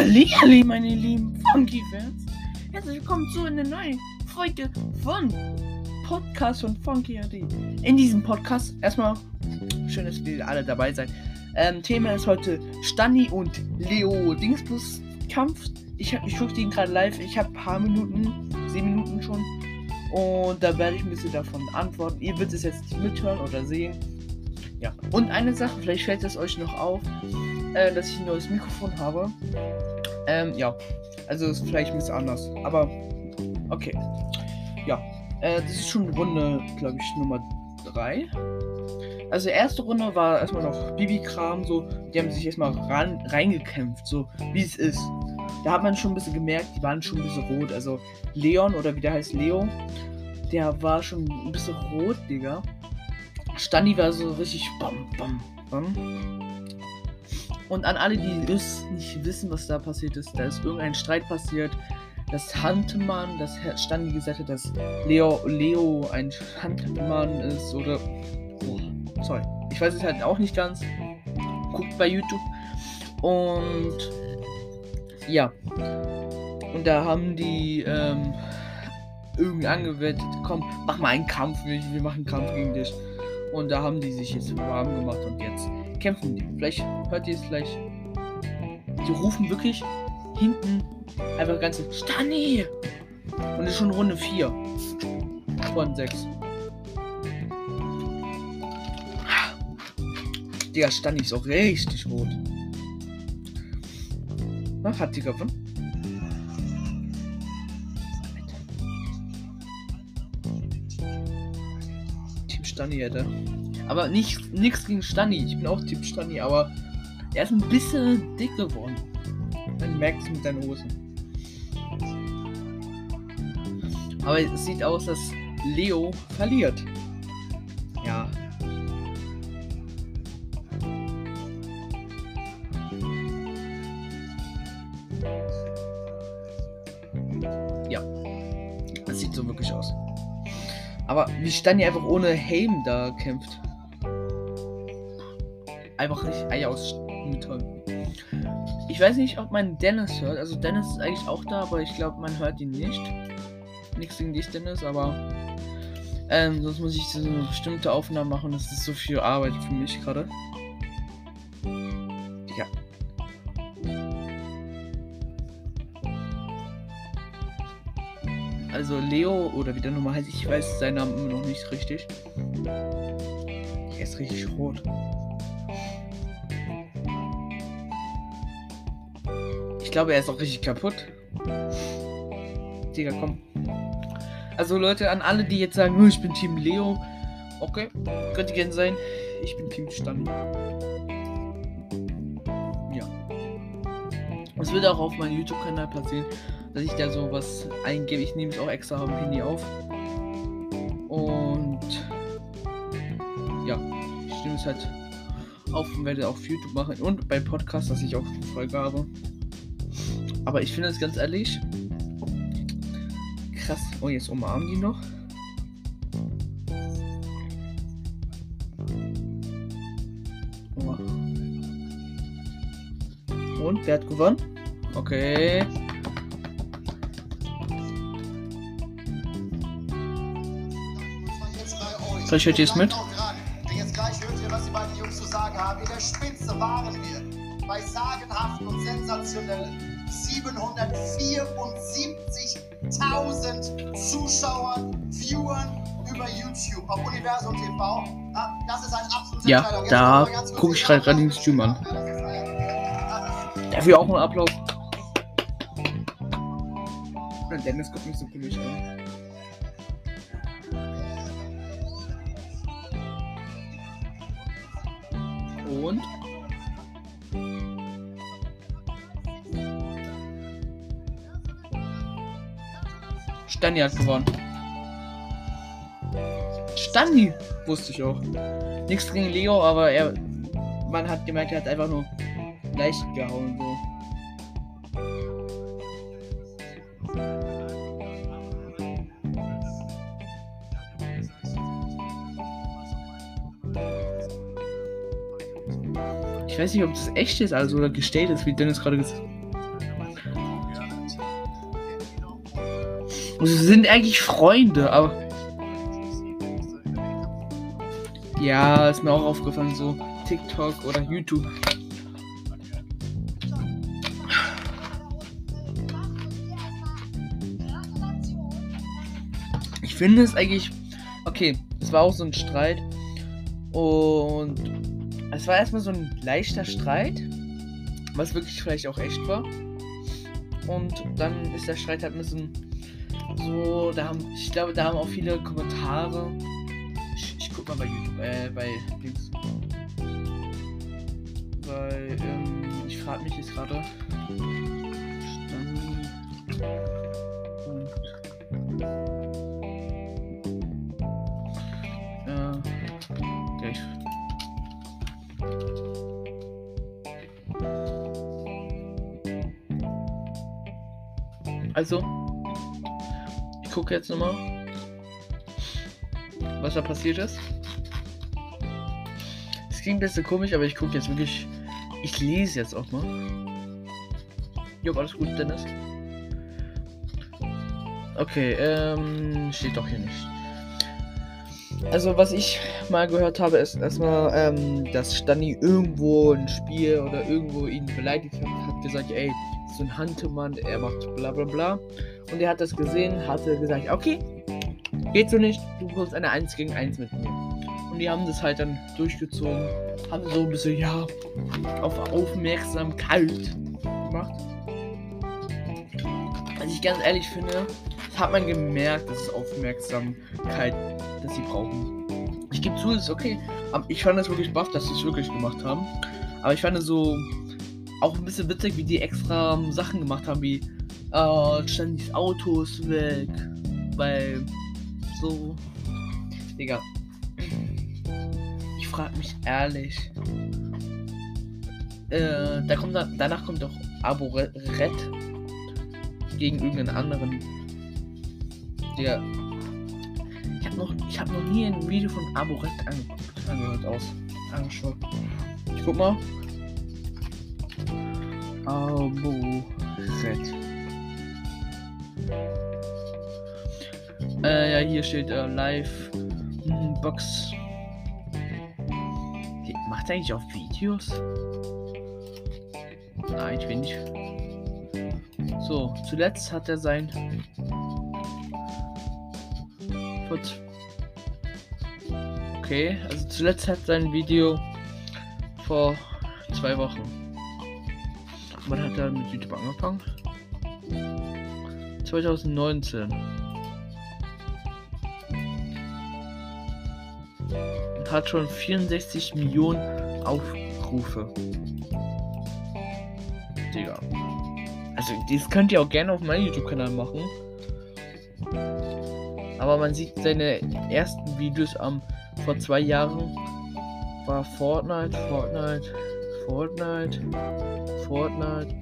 Hallihalli, meine lieben Funky-Fans. Herzlich willkommen zu einer neuen Folge von Podcast von Funky AD. In diesem Podcast, erstmal, schön, dass ihr alle dabei seid. Ähm, Thema ist heute Stani und Leo Dingsbus Kampf. Ich, ich gucke den gerade live. Ich habe ein paar Minuten, sieben Minuten schon. Und da werde ich ein bisschen davon antworten. Ihr werdet es jetzt mithören oder sehen. Ja. Und eine Sache, vielleicht fällt es euch noch auf äh, dass ich ein neues Mikrofon habe. Ähm, ja. Also ist vielleicht ein bisschen anders. Aber okay. Ja. Äh, das ist schon Runde, glaube ich, Nummer 3. Also erste Runde war erstmal noch Bibi-Kram, so, die haben sich erstmal ran, reingekämpft, so wie es ist. Da hat man schon ein bisschen gemerkt, die waren schon ein bisschen rot. Also Leon oder wie der heißt Leo, der war schon ein bisschen rot, Digga. Stani war so richtig bam, bam, bam. Und an alle, die es nicht wissen, was da passiert ist, da ist irgendein Streit passiert. Dass Handmann, das Standi gesagt hat, dass Leo, Leo ein Handmann ist oder. Oh, sorry. Ich weiß es halt auch nicht ganz. Guckt bei YouTube. Und. Ja. Und da haben die ähm, irgendwie angewettet, komm, mach mal einen Kampf, wir, wir machen einen Kampf gegen dich. Und da haben die sich jetzt warm gemacht und jetzt kämpfen die. Vielleicht hört ihr es gleich. Die rufen wirklich hinten einfach ganze Stani! Und es ist schon Runde 4 von 6. Der Stani ist auch richtig rot. Na, hat die gewonnen? Team Stani hätte. Aber nicht nichts gegen Stani. Ich bin auch Typ Stani, aber er ist ein bisschen dick geworden. Man merkt es mit seinen Hosen. Aber es sieht aus, dass Leo verliert. Ja. Ja. Das sieht so wirklich aus. Aber wie Stani einfach ohne Helm da kämpft einfach richtig Eier aus Metall. Ich weiß nicht, ob man Dennis hört. Also Dennis ist eigentlich auch da, aber ich glaube, man hört ihn nicht. Nichts gegen dich, Dennis, aber ähm, sonst muss ich so eine bestimmte Aufnahme machen. Das ist so viel Arbeit für mich gerade. Ja. Also Leo oder wie der Nummer heißt, ich weiß seinen Namen immer noch nicht richtig. Er ist richtig rot. Ich glaube, er ist auch richtig kaputt. Digga, komm. Also Leute, an alle, die jetzt sagen, oh, ich bin Team Leo. Okay, könnte gerne sein. Ich bin Team Stand. Ja. Es wird auch auf meinem YouTube-Kanal passieren, dass ich da sowas eingebe. Ich nehme es auch extra am Handy auf. Und ja, ich stimme es halt auf und werde auch auf YouTube machen und bei Podcast, dass ich auch Folge habe. Aber ich finde es ganz ehrlich krass. Oh, jetzt umarmen die noch. Oh. Und wer hat gewonnen? Okay. Vielleicht hört ihr es mit. Jetzt gleich hört ihr, was die beiden Jungs zu sagen haben. In der Spitze waren wir bei sagenhaften und sensationellen 774.000 Zuschauern, Viewern über YouTube auf Universum TV. Das ist ein absoluter Ja, da gucke ich gerade den Stream an. Dafür auch einen Applaus. Dennis guckt mich so komisch an. Und Stani hat gewonnen. Stani! Wusste ich auch. Nichts gegen Leo, aber er. Man hat gemerkt, er hat einfach nur leicht gehauen. So. Ich weiß nicht, ob das echt ist, also oder gestellt ist, wie Dennis gerade gesagt hat. Sie sind eigentlich Freunde, aber. Ja, ist mir auch aufgefallen, so TikTok oder YouTube. Ich finde es eigentlich. Okay, es war auch so ein Streit. Und es war erstmal so ein leichter Streit. Was wirklich vielleicht auch echt war. Und dann ist der Streit halt ein bisschen so. Da haben, ich glaube, da haben auch viele Kommentare. Ich, ich guck mal bei YouTube, äh, bei Links. Weil, ähm, ich frage mich jetzt gerade. Also, ich gucke jetzt nochmal, was da passiert ist. Es klingt ein bisschen komisch, aber ich gucke jetzt wirklich. Ich lese jetzt auch mal. Jo, alles gut, Dennis. Okay, ähm, steht doch hier nicht. Also, was ich mal gehört habe, ist erstmal, ähm, dass Stani irgendwo ein Spiel oder irgendwo ihn beleidigt hat, hat gesagt, ey, so ein Huntemann, er macht bla bla bla. Und er hat das gesehen, hatte gesagt, okay, geht so nicht, du holst eine 1 gegen 1 mit mir. Und die haben das halt dann durchgezogen, haben so ein bisschen, ja, auf Aufmerksamkeit gemacht. Also ich ganz ehrlich finde, das hat man gemerkt, dass es Aufmerksamkeit, dass sie brauchen. Ich gebe zu, es ist okay. Aber ich fand es wirklich baff, dass sie es wirklich gemacht haben. Aber ich fand es so auch ein bisschen witzig, wie die extra um, Sachen gemacht haben, wie äh, ständig Autos weg. Weil so. Digga. Ich frag mich ehrlich. Äh, da kommt dann, danach kommt doch Aboret gegen irgendeinen anderen. Digga. Ich hab noch, hab noch nie ein Video von Aboret angeguckt, angehört aus. Angeschaut. Ich guck mal. Abo Red. Äh, ja, hier steht äh, Live Box. Die, macht er eigentlich auch Videos? Nein, ich will nicht. So, zuletzt hat er sein. Okay, also zuletzt hat sein Video vor zwei Wochen. Wann hat er mit YouTube angefangen? 2019. Und hat schon 64 Millionen Aufrufe. Digga. Also, das könnt ihr auch gerne auf meinem YouTube-Kanal machen. Aber man sieht seine ersten Videos am vor zwei Jahren war Fortnite, Fortnite, Fortnite, Fortnite.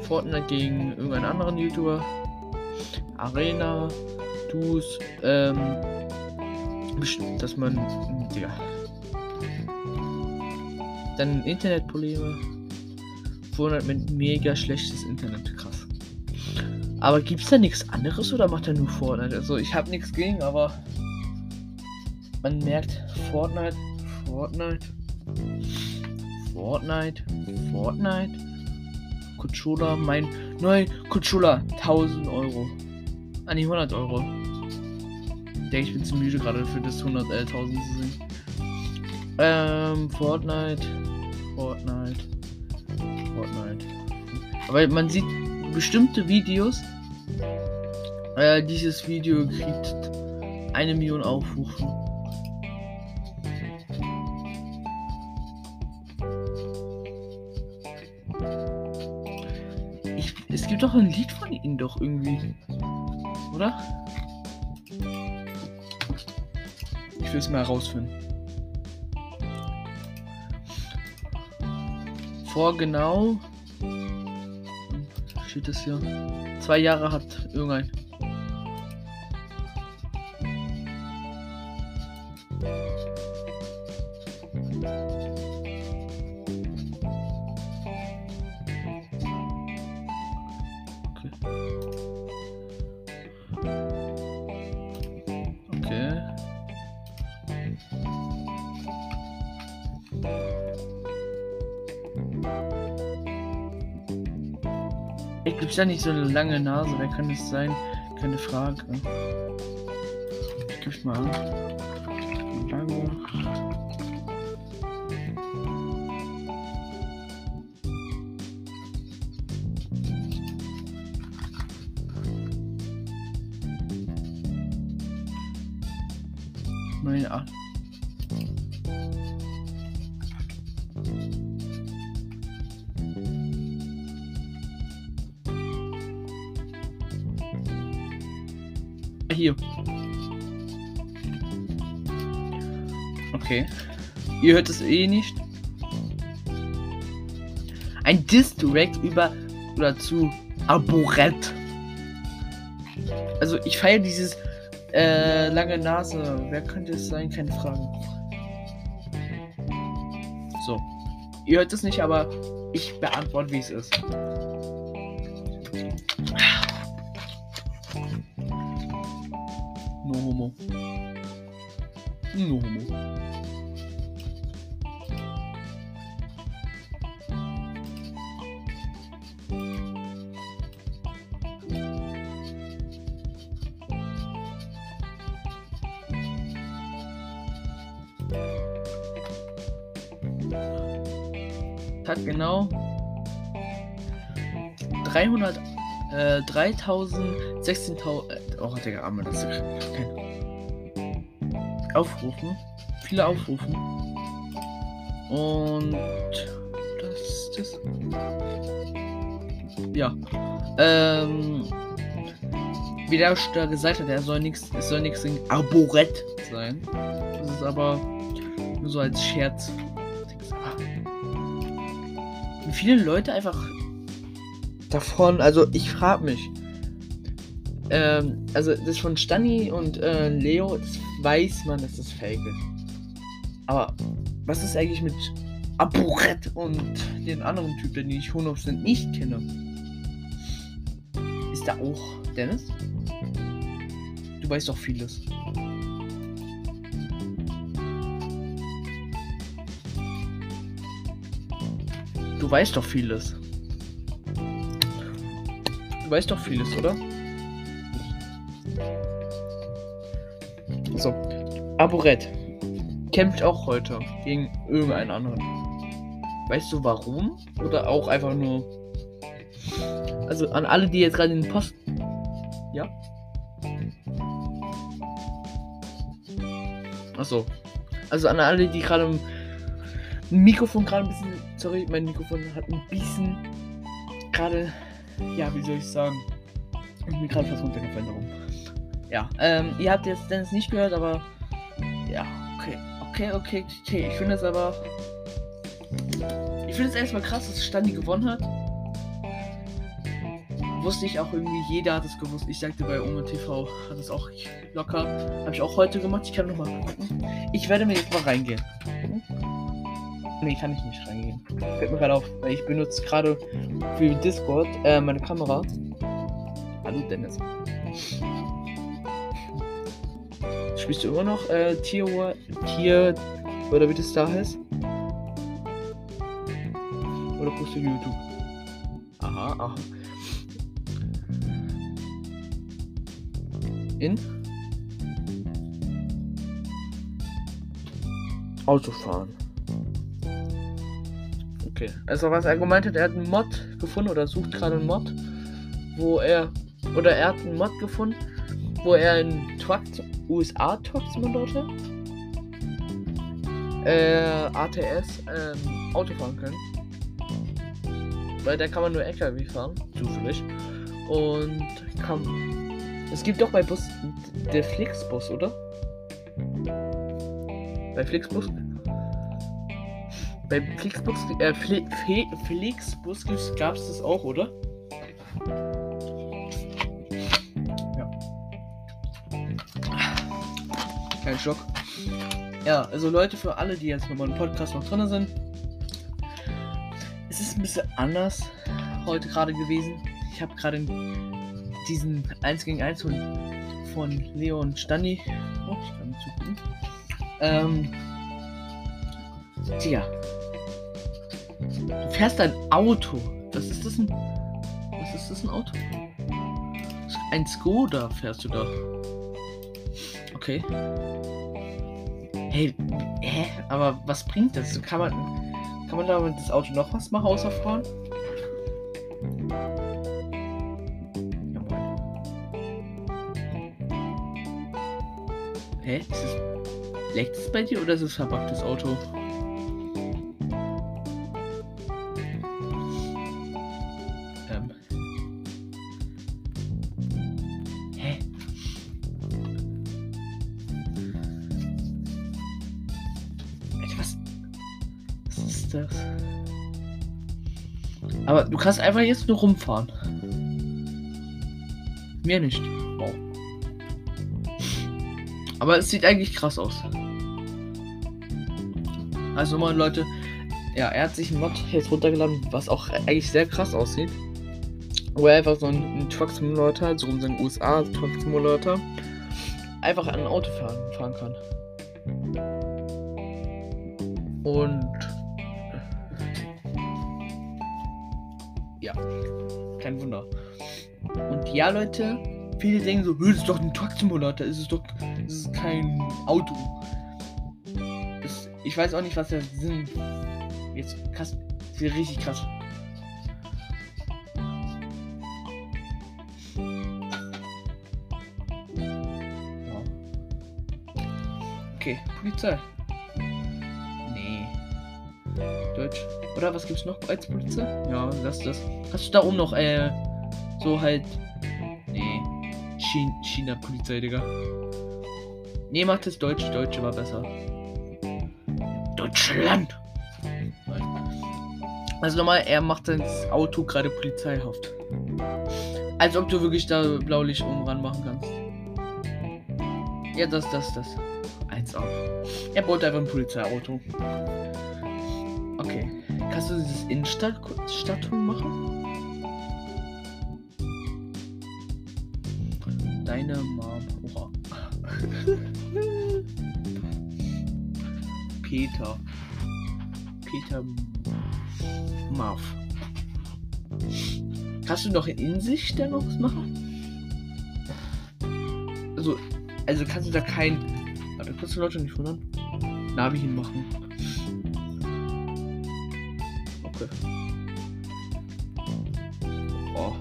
Fortnite gegen irgendeinen anderen YouTuber. Arena, Dus, ähm, dass man, ja. Dann Internetprobleme. Fortnite mit mega schlechtes Internet, krass. Aber gibt's da nichts anderes oder macht er nur Fortnite? Also ich habe nichts gegen, aber man merkt Fortnite, Fortnite. Fortnite, Fortnite. Controller, mein neuer Controller, 1000 Euro. Ah, nee, 100 Euro. Ich denke, ich bin zu müde gerade für das 100, äh, 1000 zu sehen. Ähm, Fortnite, Fortnite, Fortnite. Aber man sieht bestimmte Videos. Äh, dieses Video kriegt eine Million Aufrufe. Gibt doch ein Lied von ihnen doch irgendwie. Oder? Ich will es mal herausfinden. Vor genau. Steht das hier? Zwei Jahre hat irgendein Ich gibt ja nicht so eine lange Nase, wer kann es sein? Keine Frage. Ich gebe mal an. Lange. Meine Art. Hier. Okay. Ihr hört es eh nicht. Ein Distract über oder zu Arborett. Also ich feiere dieses äh, lange Nase. Wer könnte es sein? Keine Frage. So. Ihr hört es nicht, aber ich beantworte, wie es ist. No homo. No homo. Hat genau 300 äh, 3000, 16.000. Äh, oh, Digga, Arme, das ist kein. Aufrufen. Viele Aufrufen. Und. Das das. Ja. Ähm. Wie der da gesagt hat, er soll nichts. Es soll nichts in Arborett sein. Das ist aber nur so als Scherz. Wie viele Leute einfach davon, also ich frage mich. Ähm, also das von Stani und äh, Leo, das weiß man, dass das fake ist. Aber was ist eigentlich mit Aburet und den anderen Typen, die ich 100% nicht kenne? Ist da auch Dennis? Du weißt doch vieles. Du weißt doch vieles. Weißt doch vieles, oder? So. Aburet kämpft auch heute gegen irgendeinen anderen. Weißt du warum? Oder auch einfach nur. Also an alle, die jetzt gerade in den Post. Ja? Achso. Also an alle, die gerade im Mikrofon gerade ein bisschen. Sorry, mein Mikrofon hat ein bisschen. Gerade. Ja, wie soll ich sagen? Ich bin gerade fast runtergefallen darum. Ja, ähm, ihr habt jetzt Dennis nicht gehört, aber. Ja, okay. Okay, okay, okay. Ich finde es aber. Ich finde es erstmal krass, dass Standi gewonnen hat. Wusste ich auch irgendwie, jeder hat es gewusst. Ich sagte bei Oma TV hat es auch locker. Habe ich auch heute gemacht. Ich kann nochmal gucken. Ich werde mir jetzt mal reingehen. Nee, kann ich nicht reingehen. Fällt mir gerade auf, ich benutze gerade für Discord äh, meine Kamera. Hallo Dennis. Spielst du immer noch äh, Tier, Tier oder wie das da heißt? Oder guckst du YouTube? Aha, aha. In? Autofahren. Okay. Also was er gemeint hat, er hat einen Mod gefunden oder sucht gerade einen Mod, wo er oder er hat einen Mod gefunden, wo er in Truck USA Trucks Modelle äh, ATS ähm, Auto fahren können. Weil da kann man nur LKW fahren, zufällig. Und kann. Es gibt doch bei Bus der Flixbus, oder? Bei Flixbus bei Flixbus, äh, Fli Flixbus gab es das auch, oder? Ja. Kein Schock. Ja, also Leute, für alle, die jetzt nochmal im Podcast noch drin sind. Es ist ein bisschen anders heute gerade gewesen. Ich habe gerade diesen 1 gegen 1 von, von Leo und Stani. Oh, ich kann zugucken. Ähm, Tja. Du fährst ein Auto. Was ist das ein. Was ist das ein Auto? Ein Skoda fährst du da. Okay. Hey, hä? Aber was bringt das? Kann man. Kann man damit das Auto noch was machen außer fahren? Hä? Ist es. Leckt es bei dir oder ist es verpacktes Auto? Kannst einfach jetzt nur rumfahren. Mir nicht. Wow. Aber es sieht eigentlich krass aus. Also mal Leute, ja, er hat sich ein Mod jetzt runtergeladen, was auch eigentlich sehr krass aussieht. Wo er einfach so einen, Truck Simulator, so um seinen USA Truck Simulator, einfach an ein Auto fahren, fahren kann. Und ja, kein Wunder. Und ja, Leute, viele denken so, das ist doch ein Truck Simulator, es ist doch, es ist kein Auto. Das, ich weiß auch nicht, was der Sinn jetzt krass, richtig krass. Okay, Polizei. Deutsch. Oder was gibt's noch als Polizei? Ja, lass das. Hast du da oben noch, äh, so halt. Nee. China-Polizei, Digga. Nee, macht das Deutsch. Deutsche war besser. Deutschland! Nein. Also nochmal, er macht sein Auto gerade polizeihaft. Als ob du wirklich da Blaulicht oben ran machen kannst. Ja, das, das, das. Eins auf. Er baut einfach ein Polizeiauto. Kannst du dieses Innenstattung machen? Deine Mom. Oha. Peter. Peter Marv. Kannst du noch in Insicht dann noch was machen? Also, also kannst du da kein. Warte, kannst du Leute nicht wundern? Navi hinmachen. Oh.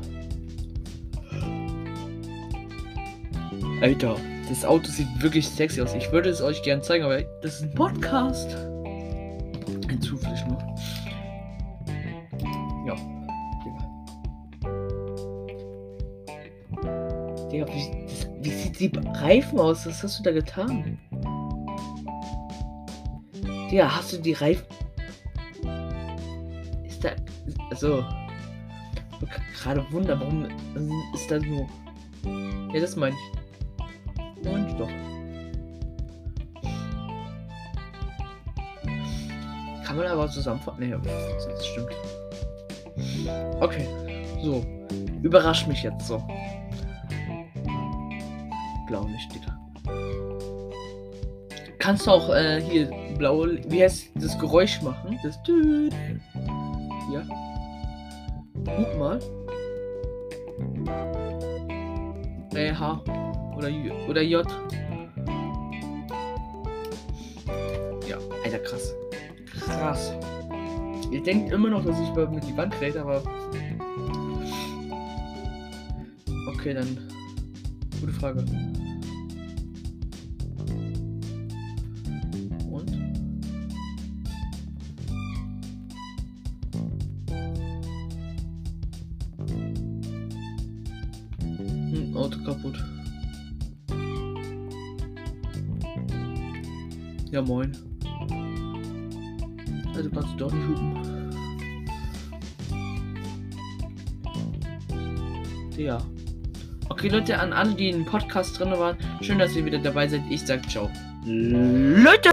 Alter, das Auto sieht wirklich sexy aus. Ich würde es euch gerne zeigen, aber das ist ein Podcast. Ein Zuflucht nur. Ja, Digga. Wie, wie sieht die Reifen aus? Was hast du da getan? Digga, hast du die Reifen. Also. Gerade Wunder, warum ist da so. Ja, das meine ich. Meine ich doch. Kann man aber zusammenfassen? Nee, das stimmt. Okay, so. Überrasch mich jetzt so. Blau nicht, Digga. Kannst du auch äh, hier blau, wie heißt das Geräusch machen? Das Düt. Ja. Guck mal. Äh, H. Oder J. Oder J. Ja, Alter, krass. Krass. Ihr denkt immer noch, dass ich mit die Wand rede, aber. Okay, dann. Gute Frage. Ja, moin. Also kannst du doch nicht hupen. Ja. Okay, Leute, an alle, die im Podcast drin waren, schön, dass ihr wieder dabei seid. Ich sag ciao. Leute!